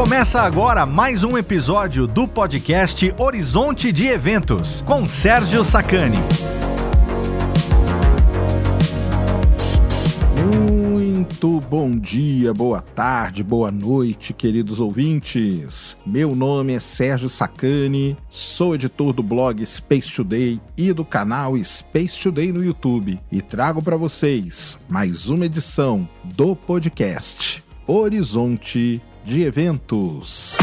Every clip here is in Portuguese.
Começa agora mais um episódio do podcast Horizonte de Eventos, com Sérgio Sacani. Muito bom dia, boa tarde, boa noite, queridos ouvintes. Meu nome é Sérgio Sacani, sou editor do blog Space Today e do canal Space Today no YouTube e trago para vocês mais uma edição do podcast Horizonte de eventos.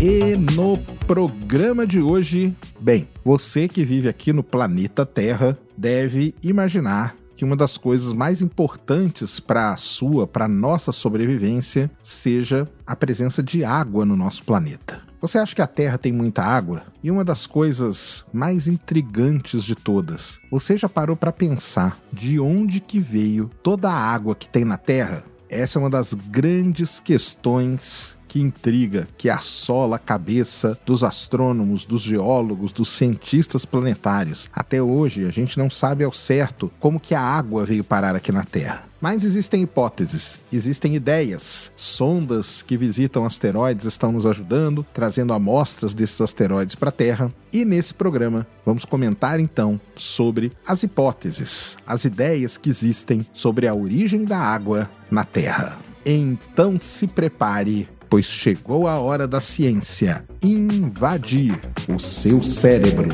E no programa de hoje, bem, você que vive aqui no planeta Terra deve imaginar que uma das coisas mais importantes para a sua, para nossa sobrevivência, seja a presença de água no nosso planeta. Você acha que a Terra tem muita água? E uma das coisas mais intrigantes de todas, você já parou para pensar de onde que veio toda a água que tem na Terra? Essa é uma das grandes questões que intriga, que assola a cabeça dos astrônomos, dos geólogos, dos cientistas planetários. Até hoje, a gente não sabe ao certo como que a água veio parar aqui na Terra. Mas existem hipóteses, existem ideias. Sondas que visitam asteroides estão nos ajudando, trazendo amostras desses asteroides para a Terra. E nesse programa vamos comentar então sobre as hipóteses, as ideias que existem sobre a origem da água na Terra. Então se prepare pois chegou a hora da ciência invadir o seu cérebro.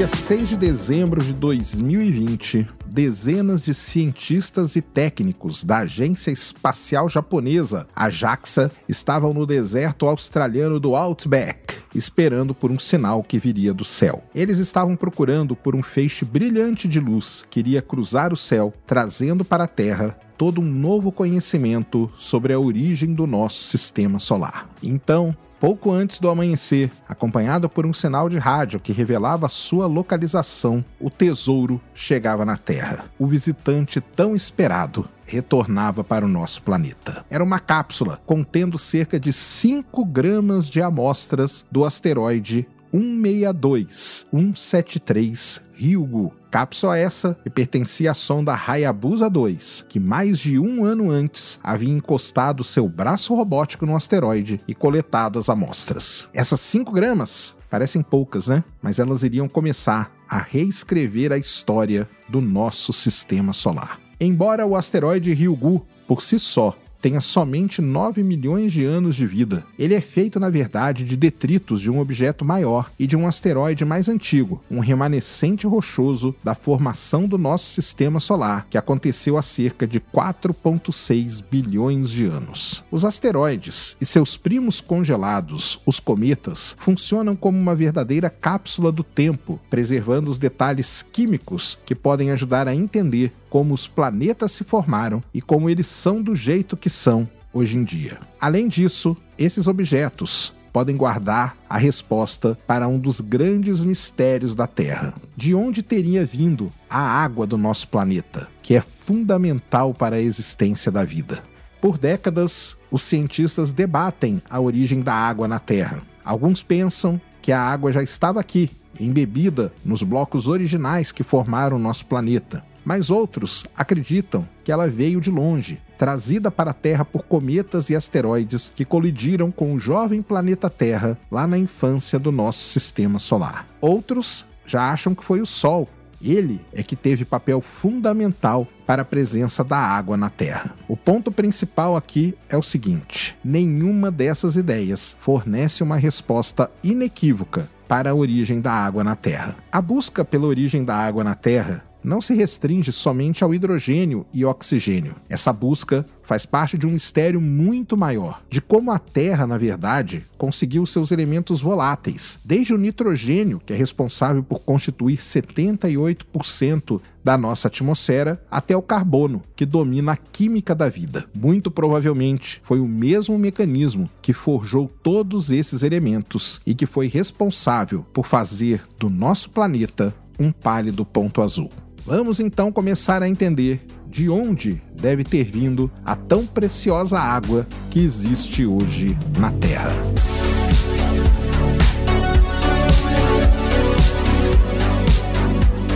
Dia 6 de dezembro de 2020, dezenas de cientistas e técnicos da Agência Espacial Japonesa, a JAXA, estavam no deserto australiano do Outback, esperando por um sinal que viria do céu. Eles estavam procurando por um feixe brilhante de luz que iria cruzar o céu, trazendo para a Terra todo um novo conhecimento sobre a origem do nosso sistema solar. Então, pouco antes do amanhecer, acompanhado por um sinal de rádio que revelava sua localização, o tesouro chegava na Terra. O visitante tão esperado retornava para o nosso planeta. Era uma cápsula contendo cerca de 5 gramas de amostras do asteroide 162 173 Ryugu. Cápsula essa que pertencia à sonda Hayabusa 2, que mais de um ano antes havia encostado seu braço robótico no asteroide e coletado as amostras. Essas 5 gramas parecem poucas, né? Mas elas iriam começar a reescrever a história do nosso sistema solar. Embora o asteroide Ryugu, por si só, tenha somente 9 milhões de anos de vida. Ele é feito, na verdade, de detritos de um objeto maior e de um asteroide mais antigo, um remanescente rochoso da formação do nosso sistema solar, que aconteceu há cerca de 4,6 bilhões de anos. Os asteroides e seus primos congelados, os cometas, funcionam como uma verdadeira cápsula do tempo, preservando os detalhes químicos que podem ajudar a entender como os planetas se formaram e como eles são do jeito que são hoje em dia. Além disso, esses objetos podem guardar a resposta para um dos grandes mistérios da Terra. De onde teria vindo a água do nosso planeta, que é fundamental para a existência da vida? Por décadas, os cientistas debatem a origem da água na Terra. Alguns pensam que a água já estava aqui, embebida nos blocos originais que formaram nosso planeta mas outros acreditam que ela veio de longe, trazida para a Terra por cometas e asteroides que colidiram com o jovem planeta Terra lá na infância do nosso sistema solar. Outros já acham que foi o Sol. Ele é que teve papel fundamental para a presença da água na Terra. O ponto principal aqui é o seguinte: nenhuma dessas ideias fornece uma resposta inequívoca para a origem da água na Terra. A busca pela origem da água na Terra não se restringe somente ao hidrogênio e oxigênio. Essa busca faz parte de um mistério muito maior, de como a Terra, na verdade, conseguiu seus elementos voláteis, desde o nitrogênio, que é responsável por constituir 78% da nossa atmosfera, até o carbono, que domina a química da vida. Muito provavelmente foi o mesmo mecanismo que forjou todos esses elementos e que foi responsável por fazer do nosso planeta um pálido ponto azul. Vamos então começar a entender de onde deve ter vindo a tão preciosa água que existe hoje na Terra.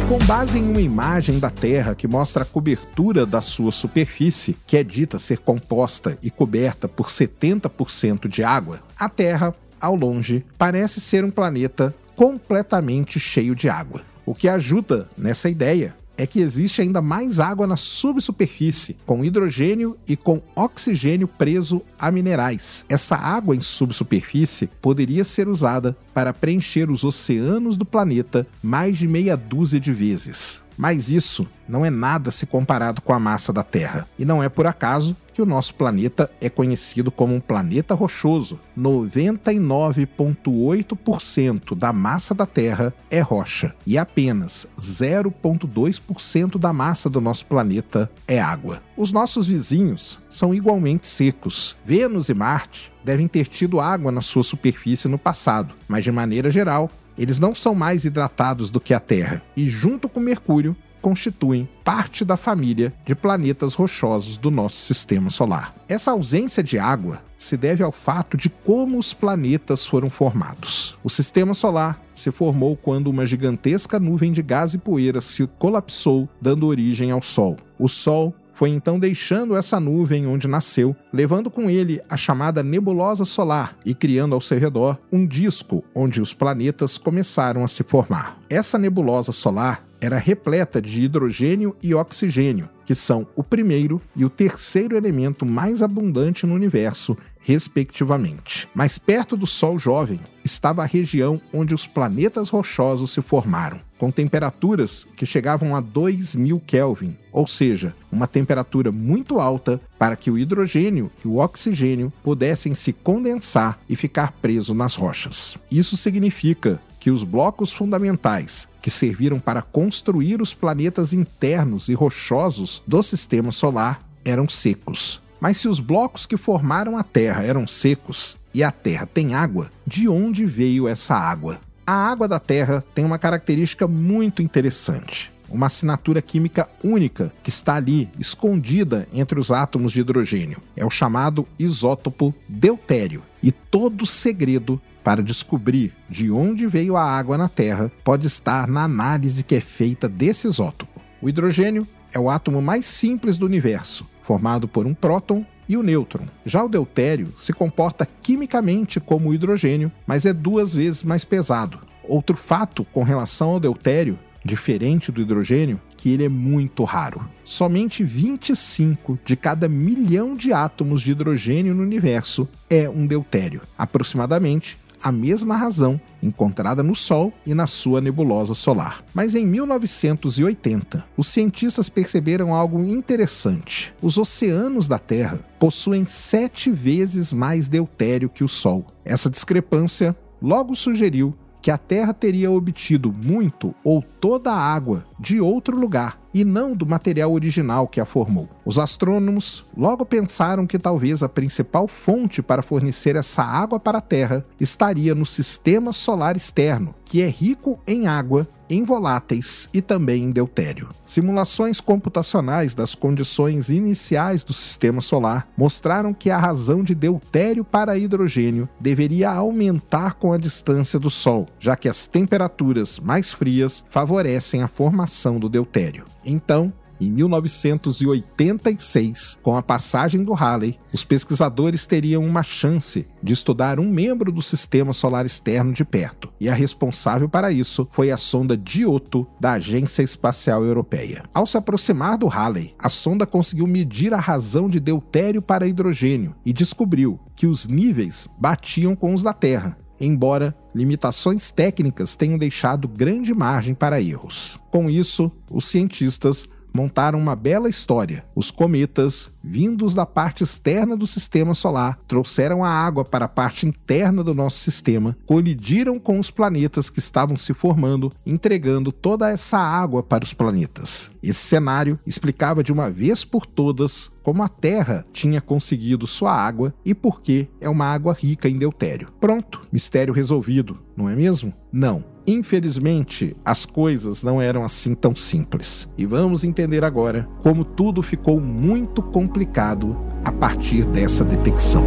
Com base em uma imagem da Terra que mostra a cobertura da sua superfície, que é dita ser composta e coberta por 70% de água, a Terra, ao longe, parece ser um planeta completamente cheio de água. O que ajuda nessa ideia é que existe ainda mais água na subsuperfície, com hidrogênio e com oxigênio preso a minerais. Essa água em subsuperfície poderia ser usada para preencher os oceanos do planeta mais de meia dúzia de vezes. Mas isso não é nada se comparado com a massa da Terra. E não é por acaso que o nosso planeta é conhecido como um planeta rochoso. 99,8% da massa da Terra é rocha e apenas 0,2% da massa do nosso planeta é água. Os nossos vizinhos são igualmente secos. Vênus e Marte devem ter tido água na sua superfície no passado, mas de maneira geral, eles não são mais hidratados do que a Terra e, junto com Mercúrio, constituem parte da família de planetas rochosos do nosso sistema solar. Essa ausência de água se deve ao fato de como os planetas foram formados. O sistema solar se formou quando uma gigantesca nuvem de gás e poeira se colapsou, dando origem ao Sol. O Sol foi então deixando essa nuvem onde nasceu, levando com ele a chamada nebulosa solar e criando ao seu redor um disco onde os planetas começaram a se formar. Essa nebulosa solar era repleta de hidrogênio e oxigênio, que são o primeiro e o terceiro elemento mais abundante no universo, respectivamente. Mais perto do Sol jovem estava a região onde os planetas rochosos se formaram, com temperaturas que chegavam a 2000 Kelvin, ou seja, uma temperatura muito alta para que o hidrogênio e o oxigênio pudessem se condensar e ficar preso nas rochas. Isso significa que os blocos fundamentais que serviram para construir os planetas internos e rochosos do sistema solar eram secos. Mas se os blocos que formaram a Terra eram secos e a Terra tem água, de onde veio essa água? A água da Terra tem uma característica muito interessante uma assinatura química única que está ali, escondida entre os átomos de hidrogênio. É o chamado isótopo deutério. E todo segredo para descobrir de onde veio a água na Terra pode estar na análise que é feita desse isótopo. O hidrogênio é o átomo mais simples do universo, formado por um próton e o nêutron. Já o deutério se comporta quimicamente como o hidrogênio, mas é duas vezes mais pesado. Outro fato com relação ao deutério diferente do hidrogênio, que ele é muito raro. Somente 25 de cada milhão de átomos de hidrogênio no universo é um deutério, aproximadamente a mesma razão encontrada no Sol e na sua nebulosa solar. Mas em 1980, os cientistas perceberam algo interessante. Os oceanos da Terra possuem sete vezes mais deutério que o Sol. Essa discrepância logo sugeriu que a Terra teria obtido muito ou toda a água de outro lugar e não do material original que a formou. Os astrônomos logo pensaram que talvez a principal fonte para fornecer essa água para a Terra estaria no sistema solar externo, que é rico em água em voláteis e também em deutério. Simulações computacionais das condições iniciais do sistema solar mostraram que a razão de deutério para hidrogênio deveria aumentar com a distância do Sol, já que as temperaturas mais frias favorecem a formação do deutério. Então, em 1986, com a passagem do Halley, os pesquisadores teriam uma chance de estudar um membro do sistema solar externo de perto, e a responsável para isso foi a sonda Giotto da Agência Espacial Europeia. Ao se aproximar do Halley, a sonda conseguiu medir a razão de deutério para hidrogênio e descobriu que os níveis batiam com os da Terra, embora limitações técnicas tenham deixado grande margem para erros. Com isso, os cientistas montaram uma bela história. Os cometas, vindos da parte externa do sistema solar, trouxeram a água para a parte interna do nosso sistema, colidiram com os planetas que estavam se formando, entregando toda essa água para os planetas. Esse cenário explicava de uma vez por todas como a Terra tinha conseguido sua água e por que é uma água rica em deutério. Pronto, mistério resolvido, não é mesmo? Não. Infelizmente, as coisas não eram assim tão simples. E vamos entender agora como tudo ficou muito complicado a partir dessa detecção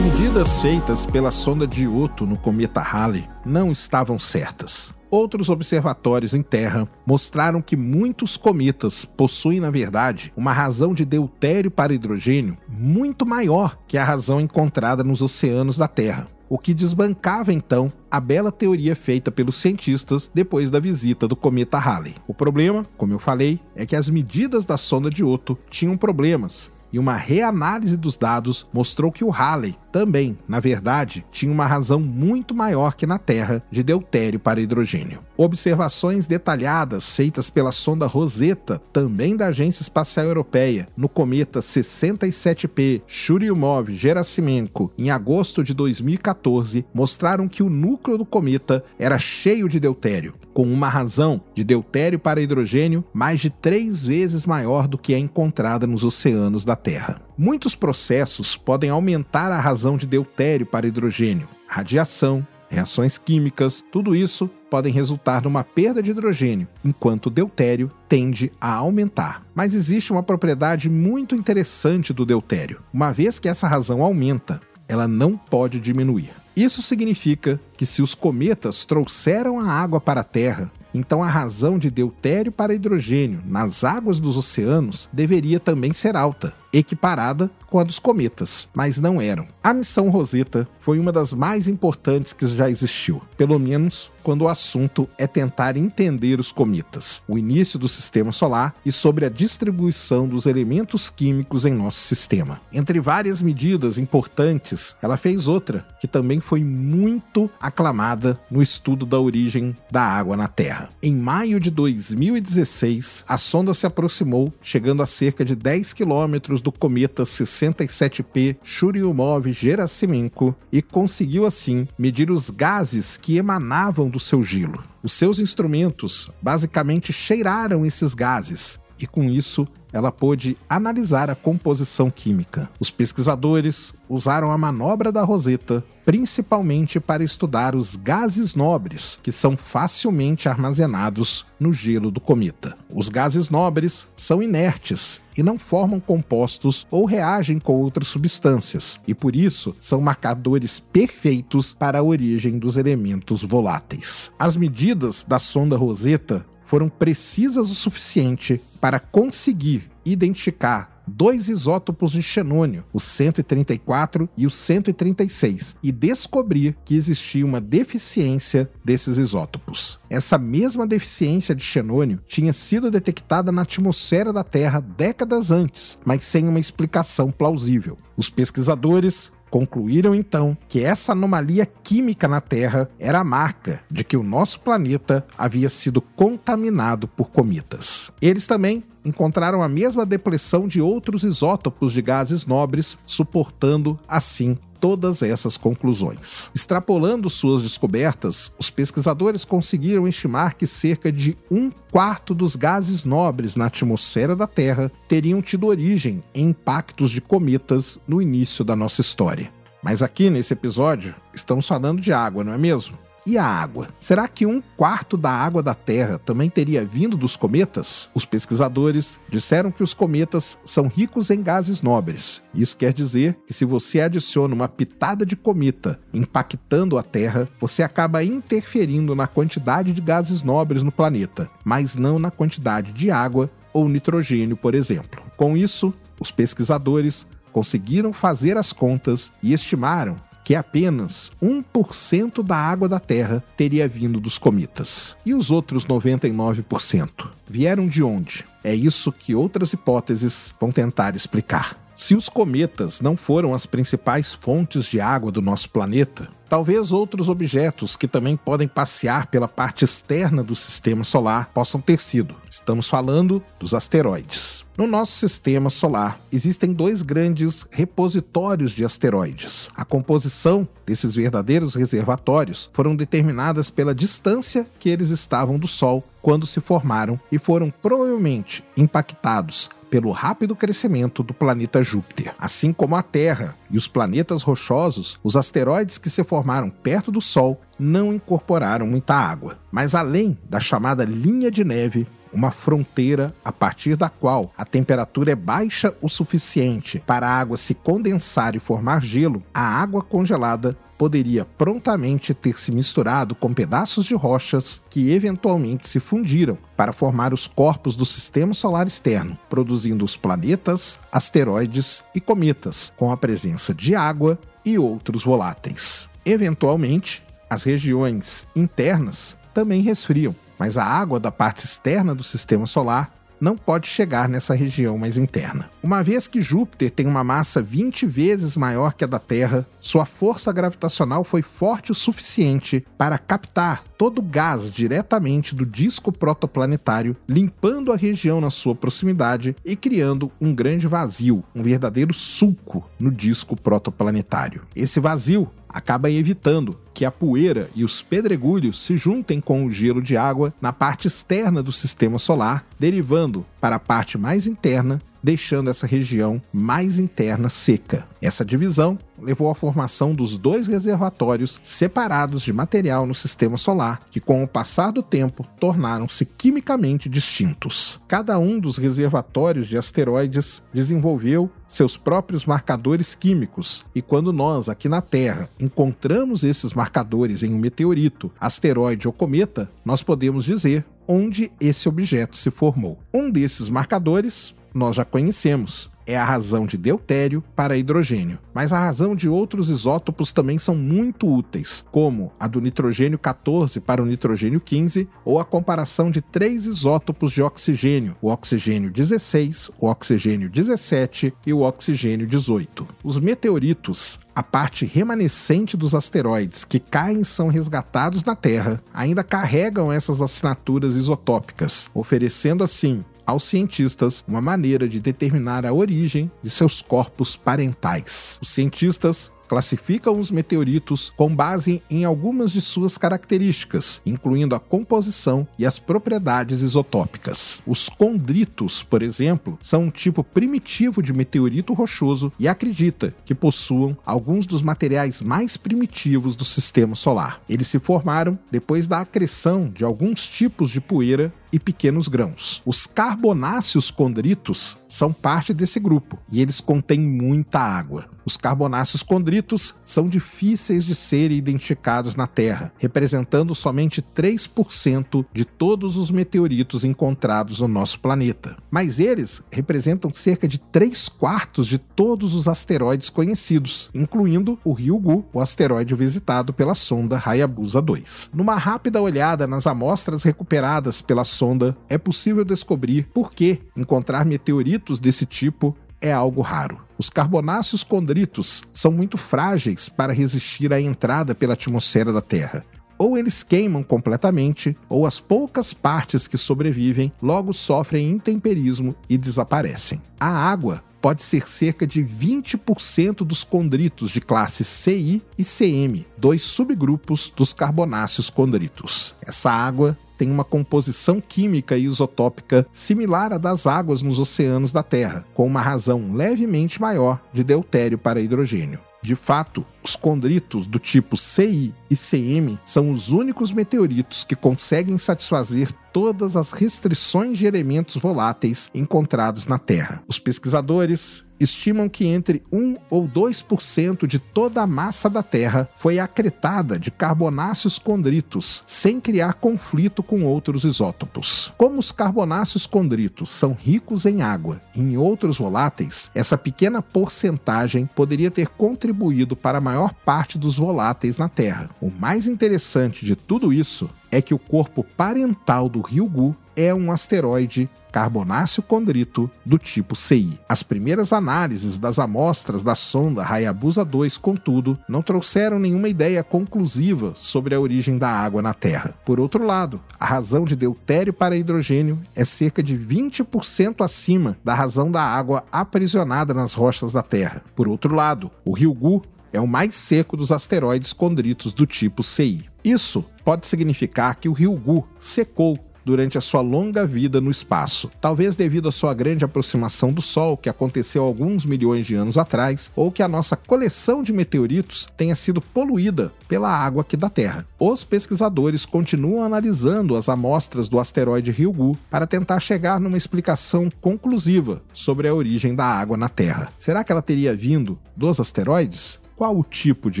medidas feitas pela sonda de no cometa Halley não estavam certas. Outros observatórios em Terra mostraram que muitos cometas possuem, na verdade, uma razão de deutério para hidrogênio muito maior que a razão encontrada nos oceanos da Terra o que desbancava então a bela teoria feita pelos cientistas depois da visita do cometa Halley. O problema, como eu falei, é que as medidas da sonda de Otto tinham problemas e uma reanálise dos dados mostrou que o Halley também, na verdade, tinha uma razão muito maior que na Terra de deutério para hidrogênio. Observações detalhadas feitas pela sonda Rosetta, também da Agência Espacial Europeia, no cometa 67P Churyumov-Gerasimenko, em agosto de 2014, mostraram que o núcleo do cometa era cheio de deutério, com uma razão de deutério para hidrogênio mais de três vezes maior do que é encontrada nos oceanos da Terra. Muitos processos podem aumentar a razão de deutério para hidrogênio, radiação, reações químicas, tudo isso podem resultar numa perda de hidrogênio, enquanto o deutério tende a aumentar. Mas existe uma propriedade muito interessante do deutério. Uma vez que essa razão aumenta, ela não pode diminuir. Isso significa que se os cometas trouxeram a água para a Terra, então a razão de deutério para hidrogênio nas águas dos oceanos deveria também ser alta, equiparada com a dos cometas, mas não eram. A missão Rosetta foi uma das mais importantes que já existiu, pelo menos quando o assunto é tentar entender os cometas, o início do sistema solar e sobre a distribuição dos elementos químicos em nosso sistema. Entre várias medidas importantes, ela fez outra que também foi muito aclamada no estudo da origem da água na Terra. Em maio de 2016, a sonda se aproximou, chegando a cerca de 10 quilômetros do cometa 67P Churyumov-Gerasimenko e conseguiu assim medir os gases que emanavam do seu gelo. Os seus instrumentos basicamente cheiraram esses gases e com isso ela pôde analisar a composição química. Os pesquisadores usaram a manobra da Rosetta principalmente para estudar os gases nobres, que são facilmente armazenados no gelo do cometa. Os gases nobres são inertes e não formam compostos ou reagem com outras substâncias, e por isso são marcadores perfeitos para a origem dos elementos voláteis. As medidas da sonda Rosetta foram precisas o suficiente para conseguir identificar dois isótopos de xenônio, o 134 e o 136, e descobrir que existia uma deficiência desses isótopos. Essa mesma deficiência de xenônio tinha sido detectada na atmosfera da Terra décadas antes, mas sem uma explicação plausível. Os pesquisadores Concluíram então que essa anomalia química na Terra era a marca de que o nosso planeta havia sido contaminado por cometas. Eles também encontraram a mesma depressão de outros isótopos de gases nobres, suportando assim todas essas conclusões. Extrapolando suas descobertas, os pesquisadores conseguiram estimar que cerca de um quarto dos gases nobres na atmosfera da Terra teriam tido origem em impactos de cometas no início da nossa história. Mas aqui nesse episódio, estamos falando de água, não é mesmo? E a água? Será que um quarto da água da Terra também teria vindo dos cometas? Os pesquisadores disseram que os cometas são ricos em gases nobres. Isso quer dizer que se você adiciona uma pitada de cometa impactando a Terra, você acaba interferindo na quantidade de gases nobres no planeta, mas não na quantidade de água ou nitrogênio, por exemplo. Com isso, os pesquisadores conseguiram fazer as contas e estimaram que apenas 1% da água da Terra teria vindo dos cometas. E os outros 99% vieram de onde? É isso que outras hipóteses vão tentar explicar. Se os cometas não foram as principais fontes de água do nosso planeta, talvez outros objetos que também podem passear pela parte externa do sistema solar possam ter sido. Estamos falando dos asteroides. No nosso sistema solar existem dois grandes repositórios de asteroides. A composição desses verdadeiros reservatórios foram determinadas pela distância que eles estavam do Sol quando se formaram e foram provavelmente impactados pelo rápido crescimento do planeta Júpiter. Assim como a Terra e os planetas rochosos, os asteroides que se formaram perto do Sol não incorporaram muita água. Mas além da chamada linha de neve, uma fronteira a partir da qual a temperatura é baixa o suficiente para a água se condensar e formar gelo, a água congelada poderia prontamente ter se misturado com pedaços de rochas que eventualmente se fundiram para formar os corpos do sistema solar externo, produzindo os planetas, asteroides e cometas, com a presença de água e outros voláteis. Eventualmente, as regiões internas também resfriam, mas a água da parte externa do sistema solar não pode chegar nessa região mais interna. Uma vez que Júpiter tem uma massa 20 vezes maior que a da Terra, sua força gravitacional foi forte o suficiente para captar todo o gás diretamente do disco protoplanetário, limpando a região na sua proximidade e criando um grande vazio, um verdadeiro sulco no disco protoplanetário. Esse vazio acaba evitando que a poeira e os pedregulhos se juntem com o gelo de água na parte externa do sistema solar, derivando para a parte mais interna deixando essa região mais interna seca. Essa divisão levou à formação dos dois reservatórios separados de material no sistema solar, que com o passar do tempo tornaram-se quimicamente distintos. Cada um dos reservatórios de asteroides desenvolveu seus próprios marcadores químicos, e quando nós, aqui na Terra, encontramos esses marcadores em um meteorito, asteroide ou cometa, nós podemos dizer onde esse objeto se formou. Um desses marcadores nós já conhecemos. É a razão de deutério para hidrogênio. Mas a razão de outros isótopos também são muito úteis, como a do nitrogênio 14 para o nitrogênio 15, ou a comparação de três isótopos de oxigênio, o oxigênio 16, o oxigênio 17 e o oxigênio 18. Os meteoritos, a parte remanescente dos asteroides que caem e são resgatados na Terra, ainda carregam essas assinaturas isotópicas, oferecendo assim aos cientistas uma maneira de determinar a origem de seus corpos parentais. Os cientistas classificam os meteoritos com base em algumas de suas características, incluindo a composição e as propriedades isotópicas. Os condritos, por exemplo, são um tipo primitivo de meteorito rochoso e acredita que possuam alguns dos materiais mais primitivos do sistema solar. Eles se formaram depois da acreção de alguns tipos de poeira e pequenos grãos. Os carbonáceos condritos são parte desse grupo e eles contêm muita água. Os carbonáceos condritos são difíceis de serem identificados na Terra, representando somente 3% de todos os meteoritos encontrados no nosso planeta. Mas eles representam cerca de 3 quartos de todos os asteroides conhecidos, incluindo o Ryugu, o asteroide visitado pela sonda Hayabusa 2. Numa rápida olhada nas amostras recuperadas pela sonda, é possível descobrir por que encontrar meteoritos desse tipo é algo raro. Os carbonáceos condritos são muito frágeis para resistir à entrada pela atmosfera da Terra. Ou eles queimam completamente, ou as poucas partes que sobrevivem logo sofrem intemperismo e desaparecem. A água pode ser cerca de 20% dos condritos de classe CI e CM, dois subgrupos dos carbonáceos condritos. Essa água tem uma composição química e isotópica similar à das águas nos oceanos da Terra, com uma razão levemente maior de deutério para hidrogênio. De fato, os condritos do tipo CI e CM são os únicos meteoritos que conseguem satisfazer todas as restrições de elementos voláteis encontrados na Terra. Os pesquisadores estimam que entre 1 ou 2% de toda a massa da Terra foi acretada de carbonáceos condritos, sem criar conflito com outros isótopos. Como os carbonáceos condritos são ricos em água e em outros voláteis, essa pequena porcentagem poderia ter contribuído para a maior parte dos voláteis na Terra. O mais interessante de tudo isso é que o corpo parental do Ryugu é um asteroide carbonáceo condrito do tipo CI. As primeiras análises das amostras da sonda Hayabusa 2, contudo, não trouxeram nenhuma ideia conclusiva sobre a origem da água na Terra. Por outro lado, a razão de deutério para hidrogênio é cerca de 20% acima da razão da água aprisionada nas rochas da Terra. Por outro lado, o Ryugu é o mais seco dos asteroides condritos do tipo CI. Isso pode significar que o Ryugu secou durante a sua longa vida no espaço, talvez devido à sua grande aproximação do Sol, que aconteceu alguns milhões de anos atrás, ou que a nossa coleção de meteoritos tenha sido poluída pela água aqui da Terra. Os pesquisadores continuam analisando as amostras do asteroide Ryugu para tentar chegar numa explicação conclusiva sobre a origem da água na Terra. Será que ela teria vindo dos asteroides? Qual o tipo de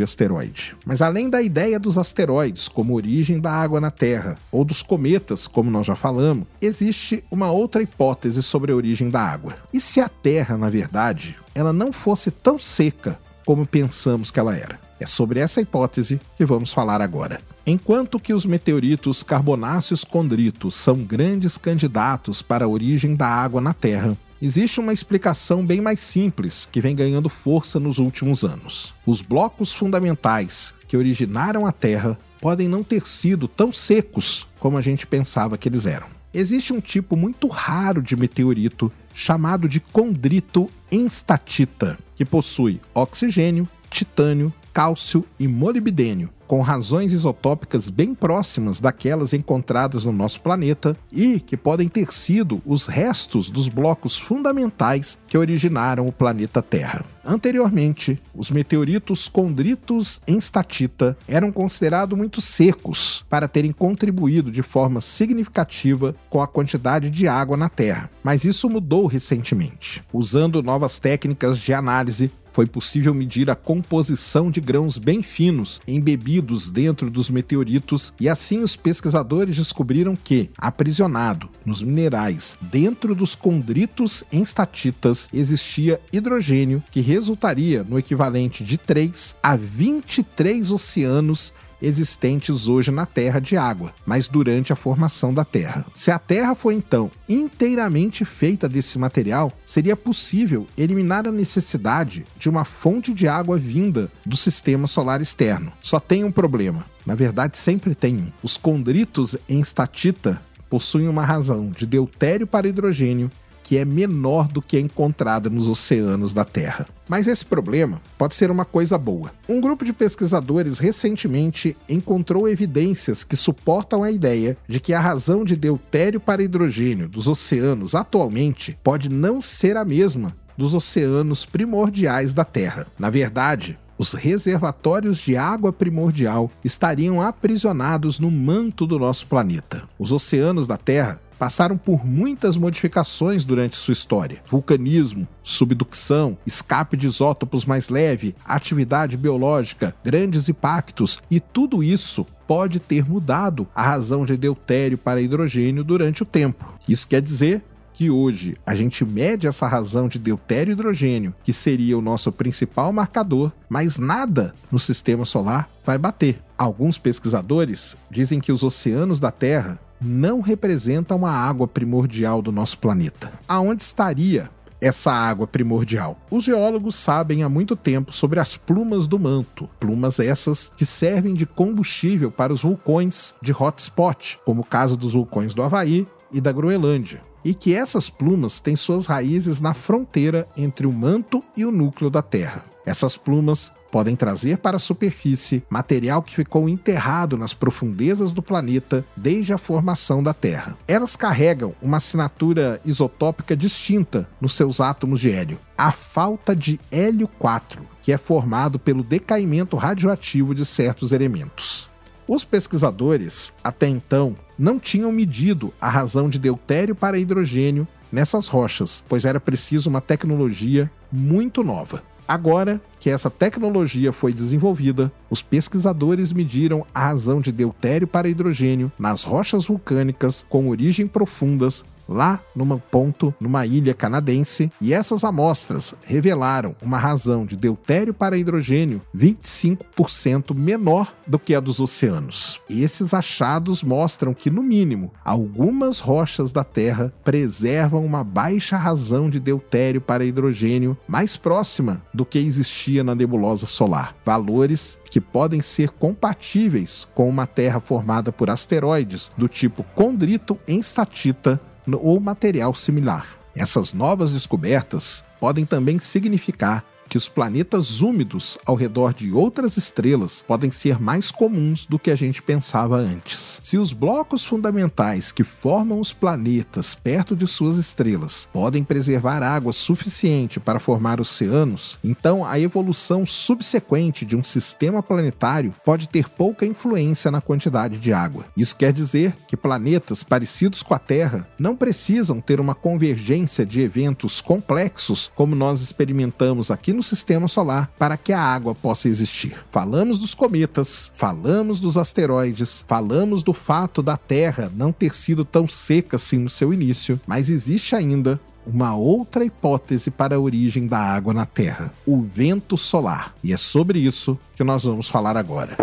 asteroide. Mas além da ideia dos asteroides como origem da água na Terra, ou dos cometas, como nós já falamos, existe uma outra hipótese sobre a origem da água. E se a Terra, na verdade, ela não fosse tão seca como pensamos que ela era? É sobre essa hipótese que vamos falar agora. Enquanto que os meteoritos carbonáceos condritos são grandes candidatos para a origem da água na Terra, Existe uma explicação bem mais simples que vem ganhando força nos últimos anos. Os blocos fundamentais que originaram a Terra podem não ter sido tão secos como a gente pensava que eles eram. Existe um tipo muito raro de meteorito chamado de condrito enstatita, que possui oxigênio, titânio, cálcio e molibdênio, com razões isotópicas bem próximas daquelas encontradas no nosso planeta e que podem ter sido os restos dos blocos fundamentais que originaram o planeta Terra. Anteriormente, os meteoritos condritos em statita eram considerados muito secos para terem contribuído de forma significativa com a quantidade de água na Terra, mas isso mudou recentemente. Usando novas técnicas de análise, foi possível medir a composição de grãos bem finos embebidos dentro dos meteoritos e assim os pesquisadores descobriram que, aprisionado nos minerais dentro dos condritos enstatitas, existia hidrogênio que resultaria no equivalente de 3 a 23 oceanos existentes hoje na Terra de água, mas durante a formação da Terra. Se a Terra foi então inteiramente feita desse material, seria possível eliminar a necessidade de uma fonte de água vinda do sistema solar externo. Só tem um problema. Na verdade, sempre tem um. Os condritos em estatita possuem uma razão de deutério para hidrogênio que é menor do que é encontrada nos oceanos da Terra. Mas esse problema pode ser uma coisa boa. Um grupo de pesquisadores recentemente encontrou evidências que suportam a ideia de que a razão de deutério para hidrogênio dos oceanos atualmente pode não ser a mesma dos oceanos primordiais da Terra. Na verdade, os reservatórios de água primordial estariam aprisionados no manto do nosso planeta. Os oceanos da Terra passaram por muitas modificações durante sua história: vulcanismo, subducção, escape de isótopos mais leve, atividade biológica, grandes impactos, e tudo isso pode ter mudado a razão de deutério para hidrogênio durante o tempo. Isso quer dizer que hoje a gente mede essa razão de deutério e hidrogênio, que seria o nosso principal marcador, mas nada no sistema solar vai bater. Alguns pesquisadores dizem que os oceanos da Terra não representam a água primordial do nosso planeta. Aonde estaria essa água primordial? Os geólogos sabem há muito tempo sobre as plumas do manto, plumas essas que servem de combustível para os vulcões de hotspot, como o caso dos vulcões do Havaí e da Groenlândia. E que essas plumas têm suas raízes na fronteira entre o manto e o núcleo da Terra. Essas plumas podem trazer para a superfície material que ficou enterrado nas profundezas do planeta desde a formação da Terra. Elas carregam uma assinatura isotópica distinta nos seus átomos de hélio, a falta de hélio 4, que é formado pelo decaimento radioativo de certos elementos. Os pesquisadores, até então, não tinham medido a razão de deutério para hidrogênio nessas rochas, pois era preciso uma tecnologia muito nova. Agora que essa tecnologia foi desenvolvida, os pesquisadores mediram a razão de deutério para hidrogênio nas rochas vulcânicas com origem profundas lá num ponto, numa ilha canadense, e essas amostras revelaram uma razão de deutério para hidrogênio 25% menor do que a dos oceanos. Esses achados mostram que, no mínimo, algumas rochas da Terra preservam uma baixa razão de deutério para hidrogênio mais próxima do que existia na nebulosa solar. Valores que podem ser compatíveis com uma Terra formada por asteroides do tipo condrito enstatita ou material similar. Essas novas descobertas podem também significar que os planetas úmidos ao redor de outras estrelas podem ser mais comuns do que a gente pensava antes. Se os blocos fundamentais que formam os planetas perto de suas estrelas podem preservar água suficiente para formar oceanos, então a evolução subsequente de um sistema planetário pode ter pouca influência na quantidade de água. Isso quer dizer que planetas parecidos com a Terra não precisam ter uma convergência de eventos complexos como nós experimentamos aqui no sistema solar para que a água possa existir. Falamos dos cometas, falamos dos asteroides, falamos do fato da Terra não ter sido tão seca assim no seu início, mas existe ainda uma outra hipótese para a origem da água na Terra: o vento solar. E é sobre isso que nós vamos falar agora.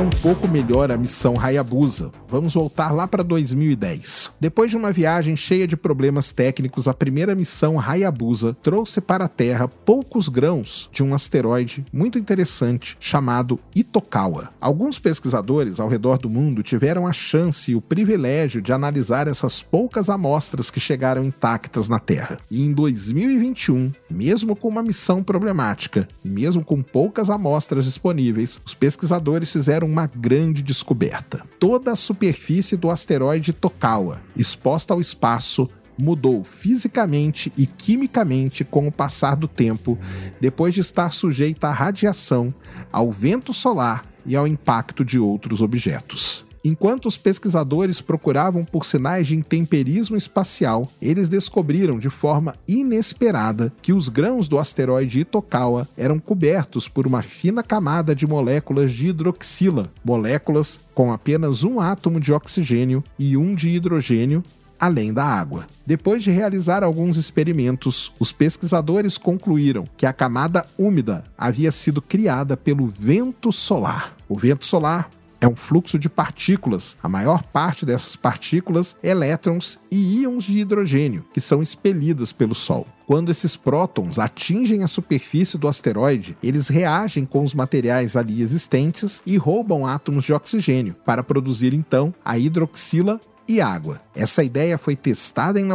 Um pouco melhor a missão Hayabusa, vamos voltar lá para 2010. Depois de uma viagem cheia de problemas técnicos, a primeira missão Hayabusa trouxe para a Terra poucos grãos de um asteroide muito interessante chamado Itokawa. Alguns pesquisadores ao redor do mundo tiveram a chance e o privilégio de analisar essas poucas amostras que chegaram intactas na Terra. E em 2021, mesmo com uma missão problemática, mesmo com poucas amostras disponíveis, os pesquisadores fizeram uma grande descoberta. Toda a superfície do asteroide Tokawa, exposta ao espaço, mudou fisicamente e quimicamente com o passar do tempo, depois de estar sujeita à radiação, ao vento solar e ao impacto de outros objetos. Enquanto os pesquisadores procuravam por sinais de intemperismo espacial, eles descobriram de forma inesperada que os grãos do asteroide Itokawa eram cobertos por uma fina camada de moléculas de hidroxila, moléculas com apenas um átomo de oxigênio e um de hidrogênio, além da água. Depois de realizar alguns experimentos, os pesquisadores concluíram que a camada úmida havia sido criada pelo vento solar. O vento solar é um fluxo de partículas. A maior parte dessas partículas, elétrons e íons de hidrogênio, que são expelidas pelo Sol. Quando esses prótons atingem a superfície do asteroide, eles reagem com os materiais ali existentes e roubam átomos de oxigênio para produzir então a hidroxila e água. Essa ideia foi testada em,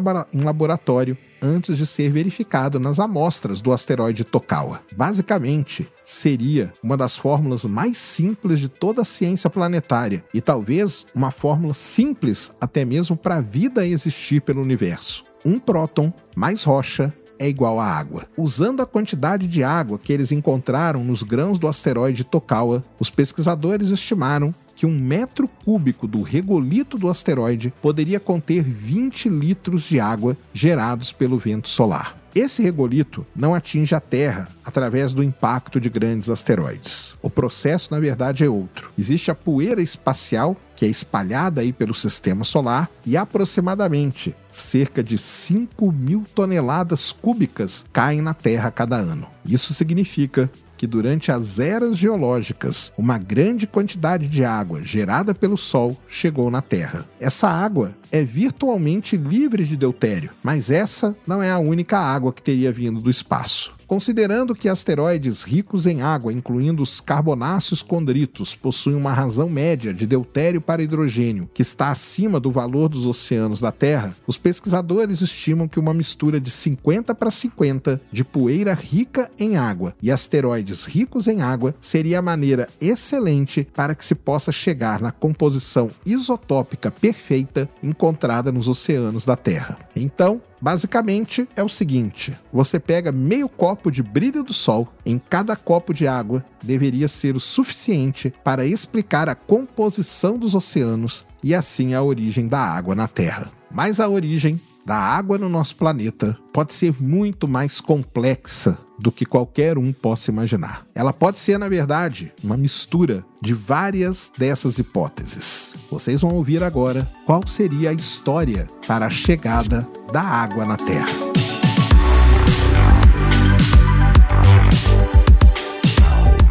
laboratório antes de ser verificado nas amostras do asteroide Tokawa. Basicamente, seria uma das fórmulas mais simples de toda a ciência planetária e talvez uma fórmula simples até mesmo para a vida existir pelo universo. Um próton mais rocha é igual a água. Usando a quantidade de água que eles encontraram nos grãos do asteroide Tokawa, os pesquisadores estimaram que um metro cúbico do regolito do asteroide poderia conter 20 litros de água gerados pelo vento solar. Esse regolito não atinge a Terra através do impacto de grandes asteroides. O processo, na verdade, é outro. Existe a poeira espacial, que é espalhada aí pelo sistema solar, e aproximadamente cerca de 5 mil toneladas cúbicas caem na Terra cada ano. Isso significa que durante as eras geológicas, uma grande quantidade de água gerada pelo Sol chegou na Terra. Essa água é virtualmente livre de deutério, mas essa não é a única água que teria vindo do espaço. Considerando que asteroides ricos em água, incluindo os carbonáceos condritos, possuem uma razão média de deutério para hidrogênio que está acima do valor dos oceanos da Terra, os pesquisadores estimam que uma mistura de 50 para 50 de poeira rica em água e asteroides ricos em água seria a maneira excelente para que se possa chegar na composição isotópica perfeita encontrada nos oceanos da Terra. Então, basicamente é o seguinte: você pega meio copo de brilho do sol em cada copo de água deveria ser o suficiente para explicar a composição dos oceanos e assim a origem da água na Terra. Mas a origem da água no nosso planeta pode ser muito mais complexa do que qualquer um possa imaginar. Ela pode ser, na verdade, uma mistura de várias dessas hipóteses. Vocês vão ouvir agora qual seria a história para a chegada da água na Terra.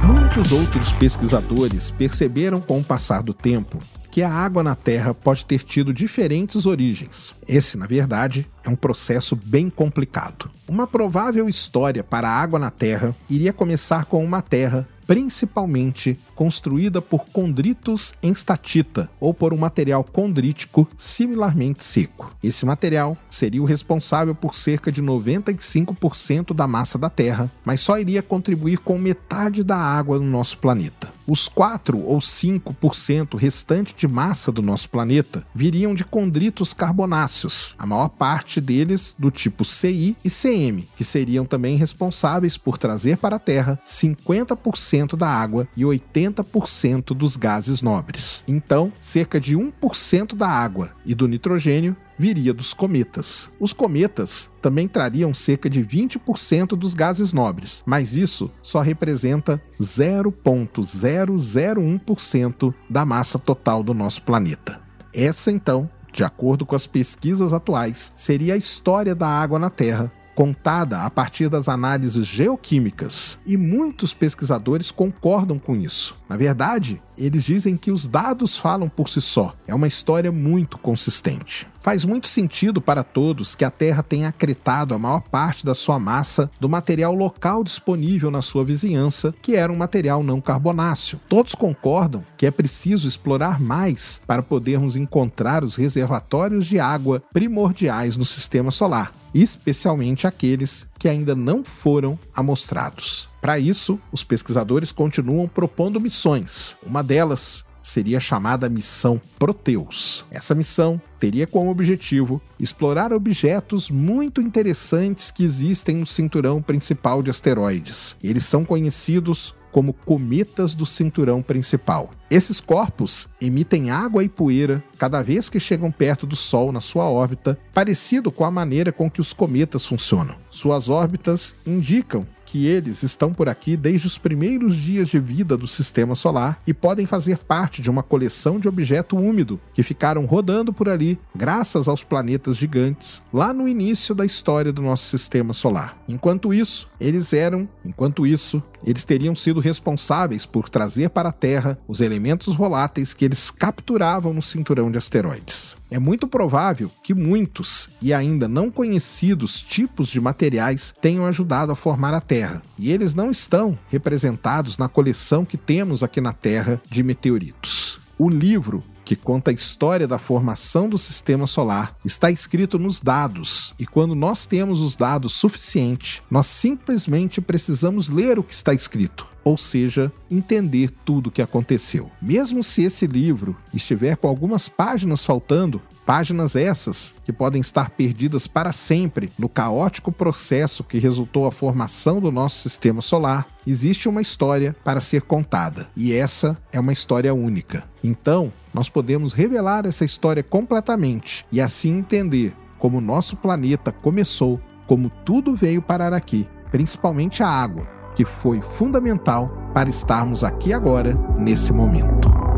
Muitos outros pesquisadores perceberam com o passar do tempo que a água na Terra pode ter tido diferentes origens. Esse, na verdade, é um processo bem complicado. Uma provável história para a água na Terra iria começar com uma Terra principalmente construída por condritos em statita ou por um material condrítico similarmente seco. Esse material seria o responsável por cerca de 95% da massa da Terra, mas só iria contribuir com metade da água no nosso planeta. Os 4 ou 5% restante de massa do nosso planeta viriam de condritos carbonáceos, a maior parte deles do tipo CI e CM, que seriam também responsáveis por trazer para a Terra 50% da água e 80% dos gases nobres. Então, cerca de 1% da água e do nitrogênio viria dos cometas. Os cometas também trariam cerca de 20% dos gases nobres, mas isso só representa 0,001% da massa total do nosso planeta. Essa, então, de acordo com as pesquisas atuais, seria a história da água na Terra contada a partir das análises geoquímicas, e muitos pesquisadores concordam com isso. Na verdade, eles dizem que os dados falam por si só. É uma história muito consistente. Faz muito sentido para todos que a Terra tenha acretado a maior parte da sua massa do material local disponível na sua vizinhança, que era um material não carbonáceo. Todos concordam que é preciso explorar mais para podermos encontrar os reservatórios de água primordiais no sistema solar, especialmente aqueles que ainda não foram amostrados. Para isso, os pesquisadores continuam propondo missões. Uma delas seria chamada Missão Proteus. Essa missão teria como objetivo explorar objetos muito interessantes que existem no cinturão principal de asteroides. Eles são conhecidos como cometas do cinturão principal. Esses corpos emitem água e poeira cada vez que chegam perto do Sol na sua órbita, parecido com a maneira com que os cometas funcionam. Suas órbitas indicam que eles estão por aqui desde os primeiros dias de vida do sistema solar e podem fazer parte de uma coleção de objeto úmido que ficaram rodando por ali graças aos planetas gigantes lá no início da história do nosso sistema solar. Enquanto isso, eles eram, enquanto isso, eles teriam sido responsáveis por trazer para a Terra os elementos voláteis que eles capturavam no cinturão de asteroides. É muito provável que muitos e ainda não conhecidos tipos de materiais tenham ajudado a formar a Terra, e eles não estão representados na coleção que temos aqui na Terra de meteoritos. O livro que conta a história da formação do sistema solar, está escrito nos dados. E quando nós temos os dados suficientes, nós simplesmente precisamos ler o que está escrito ou seja, entender tudo o que aconteceu. Mesmo se esse livro estiver com algumas páginas faltando, páginas essas que podem estar perdidas para sempre no caótico processo que resultou a formação do nosso sistema solar, existe uma história para ser contada, e essa é uma história única. Então, nós podemos revelar essa história completamente e assim entender como nosso planeta começou, como tudo veio parar aqui, principalmente a água, que foi fundamental para estarmos aqui agora, nesse momento.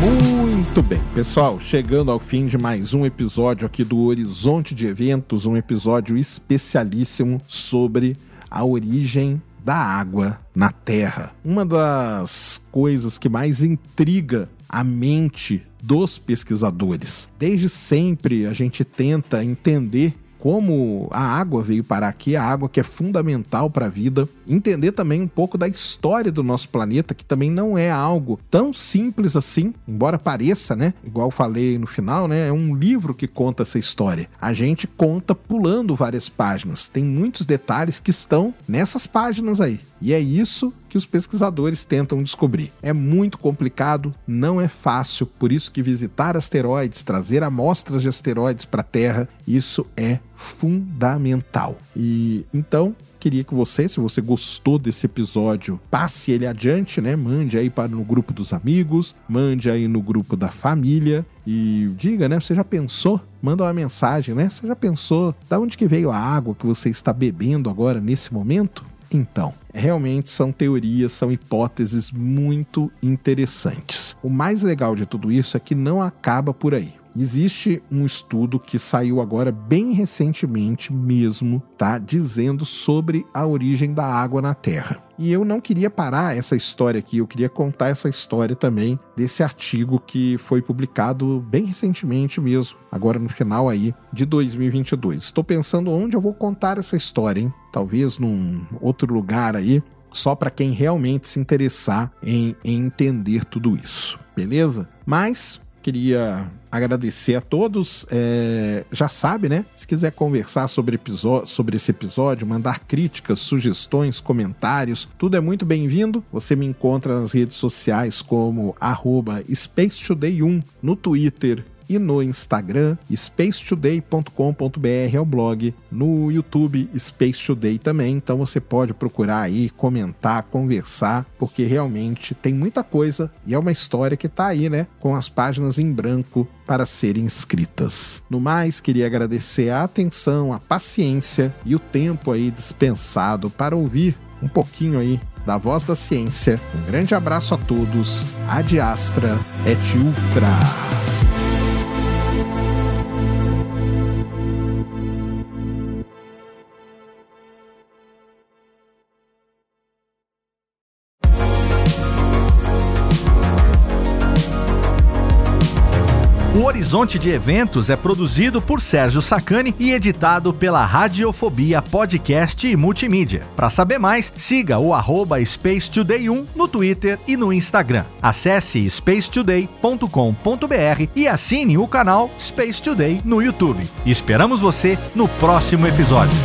Muito bem, pessoal, chegando ao fim de mais um episódio aqui do Horizonte de Eventos, um episódio especialíssimo sobre a origem da água na Terra. Uma das coisas que mais intriga a mente dos pesquisadores. Desde sempre a gente tenta entender como a água veio parar aqui, a água que é fundamental para a vida. Entender também um pouco da história do nosso planeta, que também não é algo tão simples assim, embora pareça, né? Igual falei no final, né? É um livro que conta essa história. A gente conta pulando várias páginas. Tem muitos detalhes que estão nessas páginas aí. E é isso que os pesquisadores tentam descobrir. É muito complicado, não é fácil, por isso que visitar asteroides, trazer amostras de asteroides para a Terra, isso é fundamental. E então queria que você, se você gostou desse episódio, passe ele adiante, né? Mande aí para no grupo dos amigos, mande aí no grupo da família e diga, né? Você já pensou? Manda uma mensagem, né? Você já pensou da onde que veio a água que você está bebendo agora nesse momento? Então, realmente são teorias, são hipóteses muito interessantes. O mais legal de tudo isso é que não acaba por aí. Existe um estudo que saiu agora bem recentemente mesmo, tá, dizendo sobre a origem da água na Terra. E eu não queria parar essa história aqui, eu queria contar essa história também desse artigo que foi publicado bem recentemente mesmo, agora no final aí de 2022. Estou pensando onde eu vou contar essa história, hein? Talvez num outro lugar aí, só para quem realmente se interessar em, em entender tudo isso, beleza? Mas queria agradecer a todos. É, já sabe, né? Se quiser conversar sobre, sobre esse episódio, mandar críticas, sugestões, comentários, tudo é muito bem-vindo. Você me encontra nas redes sociais como SpaceToday1 no Twitter e no Instagram, spacetoday.com.br é o blog, no YouTube Space Today também, então você pode procurar aí, comentar, conversar, porque realmente tem muita coisa e é uma história que está aí, né, com as páginas em branco para serem escritas. No mais, queria agradecer a atenção, a paciência e o tempo aí dispensado para ouvir um pouquinho aí da Voz da Ciência. Um grande abraço a todos. Ad Astra et Ultra. Horizonte de Eventos é produzido por Sérgio Sacani e editado pela Radiofobia Podcast e Multimídia. Para saber mais, siga o arroba Space Today 1 no Twitter e no Instagram. Acesse spacetoday.com.br e assine o canal Space Today no YouTube. Esperamos você no próximo episódio.